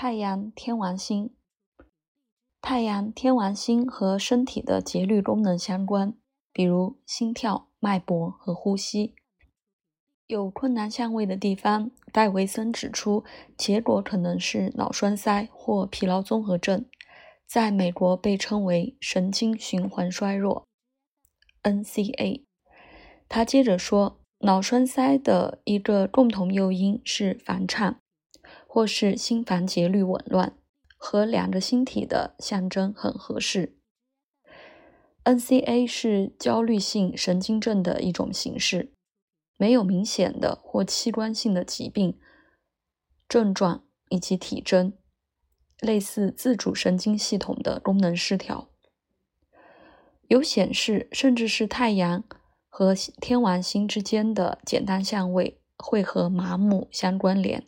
太阳天王星，太阳天王星和身体的节律功能相关，比如心跳、脉搏和呼吸。有困难相位的地方，戴维森指出，结果可能是脑栓塞或疲劳综合症，在美国被称为神经循环衰弱 （NCA）。他接着说，脑栓塞的一个共同诱因是房颤。或是心房节律紊乱，和两个星体的象征很合适。NCA 是焦虑性神经症的一种形式，没有明显的或器官性的疾病症状以及体征，类似自主神经系统的功能失调。有显示，甚至是太阳和天王星之间的简单相位会和麻木相关联。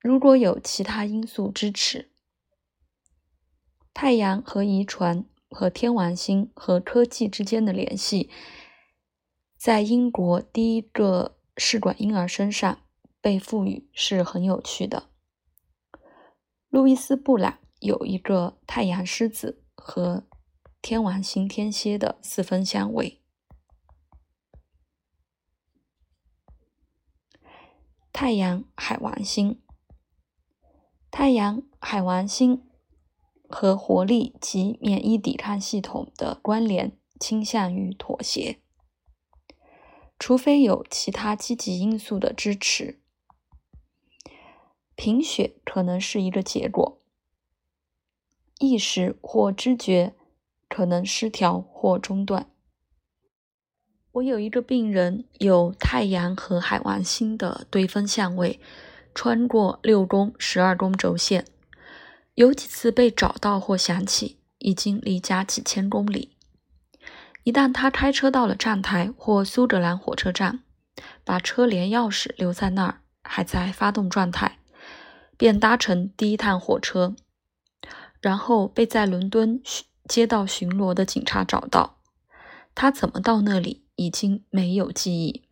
如果有其他因素支持，太阳和遗传和天王星和科技之间的联系，在英国第一个试管婴儿身上被赋予是很有趣的。路易斯·布朗有一个太阳狮子和天王星天蝎的四分相位。太阳海王星。太阳海王星和活力及免疫抵抗系统的关联倾向于妥协，除非有其他积极因素的支持。贫血可能是一个结果，意识或知觉可能失调或中断。我有一个病人有太阳和海王星的对分相位。穿过六宫、十二宫轴线，有几次被找到或想起，已经离家几千公里。一旦他开车到了站台或苏格兰火车站，把车连钥匙留在那儿，还在发动状态，便搭乘第一趟火车，然后被在伦敦街道巡逻的警察找到。他怎么到那里，已经没有记忆。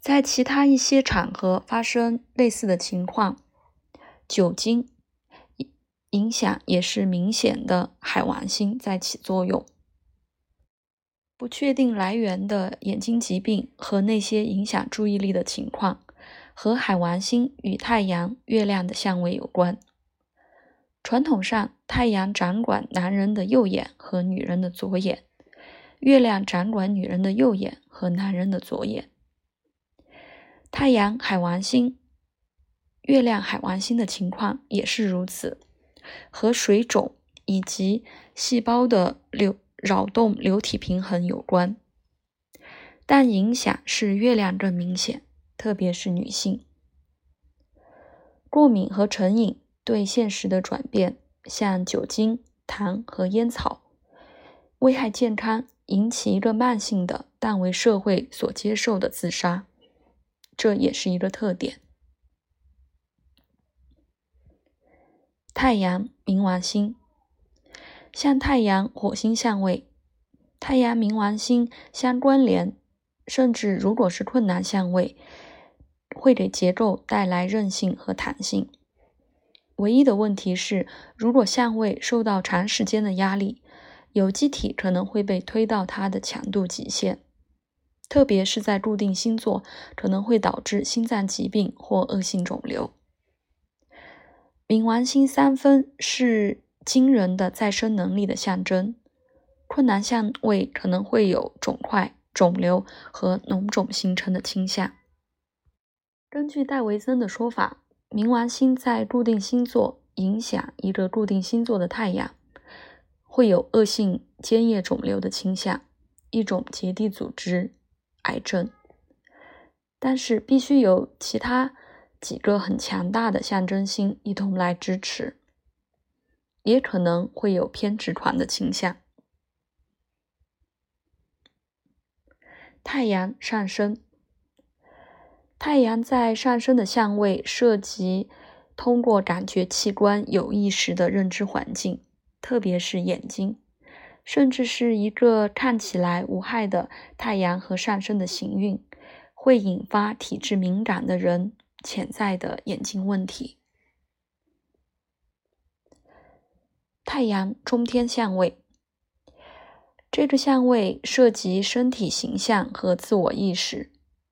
在其他一些场合发生类似的情况，酒精影响也是明显的。海王星在起作用，不确定来源的眼睛疾病和那些影响注意力的情况，和海王星与太阳、月亮的相位有关。传统上，太阳掌管男人的右眼和女人的左眼，月亮掌管女人的右眼和男人的左眼。太阳海王星、月亮海王星的情况也是如此，和水肿以及细胞的流扰动流体平衡有关，但影响是月亮更明显，特别是女性。过敏和成瘾对现实的转变，像酒精、糖和烟草，危害健康，引起一个慢性的但为社会所接受的自杀。这也是一个特点。太阳冥王星，像太阳火星相位，太阳冥王星相关联，甚至如果是困难相位，会给结构带来韧性和弹性。唯一的问题是，如果相位受到长时间的压力，有机体可能会被推到它的强度极限。特别是在固定星座，可能会导致心脏疾病或恶性肿瘤。冥王星三分是惊人的再生能力的象征，困难相位可能会有肿块、肿瘤和脓肿形成的倾向。根据戴维森的说法，冥王星在固定星座影响一个固定星座的太阳，会有恶性尖叶肿瘤的倾向，一种结缔组织。癌症，但是必须有其他几个很强大的象征性一同来支持，也可能会有偏执狂的倾向。太阳上升，太阳在上升的相位涉及通过感觉器官有意识的认知环境，特别是眼睛。甚至是一个看起来无害的太阳和上升的行运会引发体质敏感的人潜在的眼睛问题。太阳中天相位这个相位涉及身体形象和自我意识。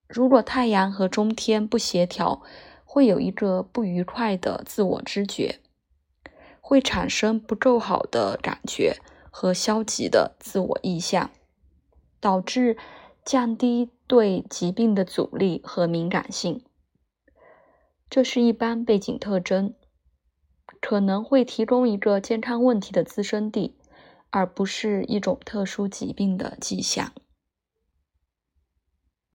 如果太阳和中天不协调会有一个不愉快的自我知觉会产生不够好的感觉和消极的自我意向，导致降低对疾病的阻力和敏感性。这是一般背景特征，可能会提供一个健康问题的滋生地，而不是一种特殊疾病的迹象。